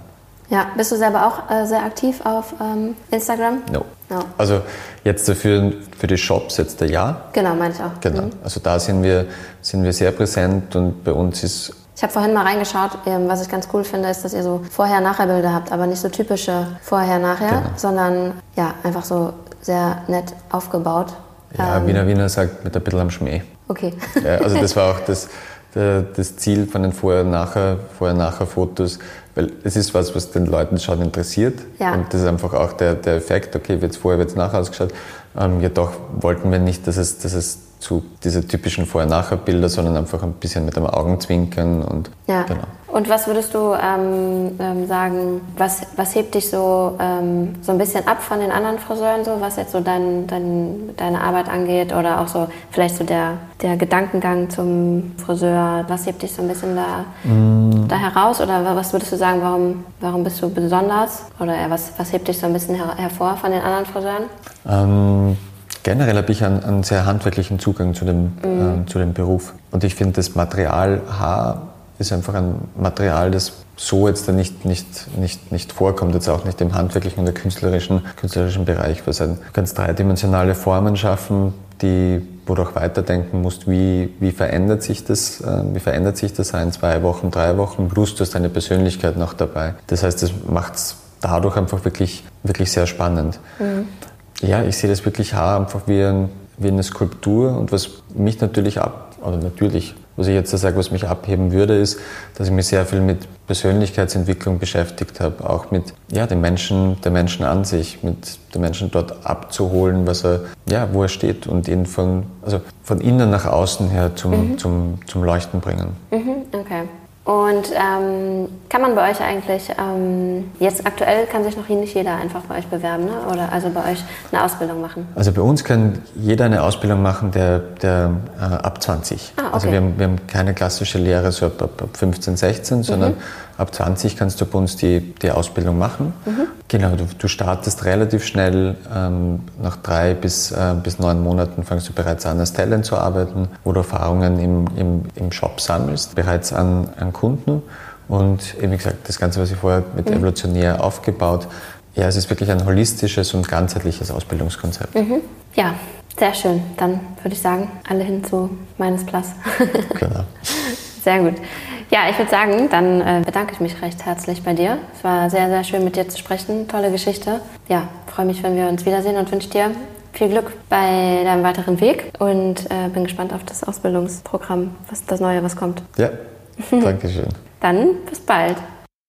Ja, bist du selber auch äh, sehr aktiv auf ähm, Instagram? No. no. Also jetzt für, für die Shops jetzt der Ja. Genau, meine ich auch. Genau. Mhm. Also da sind wir, sind wir sehr präsent und bei uns ist ich habe vorhin mal reingeschaut, ähm, was ich ganz cool finde, ist, dass ihr so Vorher-Nachher-Bilder habt, aber nicht so typische Vorher-Nachher, genau. sondern ja, einfach so sehr nett aufgebaut. Ja, ähm, Wiener Wiener sagt mit ein bisschen am Schmäh. Okay. Ja, also das war auch das, das Ziel von den Vorher-Nachher, Vorher-Nachher-Fotos, weil es ist was, was den Leuten schon interessiert. Ja. Und das ist einfach auch der, der Effekt, okay, wird es vorher, wird es nachher ausgeschaut. Ähm, jedoch wollten wir nicht, dass es, dass es zu diese typischen Vorher-Nachher-Bilder, sondern einfach ein bisschen mit dem Augenzwinkern und ja. genau. Und was würdest du ähm, ähm, sagen, was, was hebt dich so, ähm, so ein bisschen ab von den anderen Friseuren, so, was jetzt so dein, dein, deine Arbeit angeht oder auch so vielleicht so der, der Gedankengang zum Friseur, was hebt dich so ein bisschen da, mm. da heraus oder was würdest du sagen, warum, warum bist du besonders oder was, was hebt dich so ein bisschen her hervor von den anderen Friseuren? Ähm, generell habe ich einen, einen, sehr handwerklichen Zugang zu dem, mm. äh, zu dem Beruf und ich finde das Material Haar ist einfach ein Material, das so jetzt nicht, nicht, nicht, nicht vorkommt, jetzt auch nicht im handwerklichen und der künstlerischen, künstlerischen Bereich, was ein ganz dreidimensionale Formen schaffen, die, wo du auch weiterdenken musst, wie, wie verändert sich das, äh, wie verändert sich das in zwei Wochen, drei Wochen, plus du hast deine Persönlichkeit noch dabei. Das heißt, das macht es dadurch einfach wirklich, wirklich sehr spannend. Mhm. Ja, ich sehe das wirklich einfach wie, ein, wie eine Skulptur und was mich natürlich ab, oder natürlich was ich jetzt da sage, was mich abheben würde, ist, dass ich mich sehr viel mit Persönlichkeitsentwicklung beschäftigt habe, auch mit ja, dem Menschen, der Menschen an sich, mit dem Menschen dort abzuholen, was er, ja, wo er steht und ihn von, also von innen nach außen her zum, mhm. zum, zum Leuchten bringen. Mhm, okay. Und ähm, kann man bei euch eigentlich, ähm, jetzt aktuell kann sich noch nicht jeder einfach bei euch bewerben, ne? oder also bei euch eine Ausbildung machen? Also bei uns kann jeder eine Ausbildung machen, der, der äh, ab 20. Ah, okay. Also wir haben, wir haben keine klassische Lehre so ab, ab 15, 16, sondern mhm. Ab 20 kannst du bei uns die, die Ausbildung machen. Mhm. Genau, du, du, startest relativ schnell. Ähm, nach drei bis, äh, bis neun Monaten fängst du bereits an, als Talent zu arbeiten, wo du Erfahrungen im, im, im Shop sammelst, bereits an, an Kunden. Und eben wie gesagt, das Ganze, was ich vorher mit mhm. evolutionär aufgebaut, ja, es ist wirklich ein holistisches und ganzheitliches Ausbildungskonzept. Mhm. Ja, sehr schön. Dann würde ich sagen, alle hin zu meines Plus. genau. Sehr gut. Ja, ich würde sagen, dann äh, bedanke ich mich recht herzlich bei dir. Es war sehr, sehr schön mit dir zu sprechen. Tolle Geschichte. Ja, freue mich, wenn wir uns wiedersehen und wünsche dir viel Glück bei deinem weiteren Weg und äh, bin gespannt auf das Ausbildungsprogramm, was das Neue, was kommt. Ja, danke schön. dann bis bald.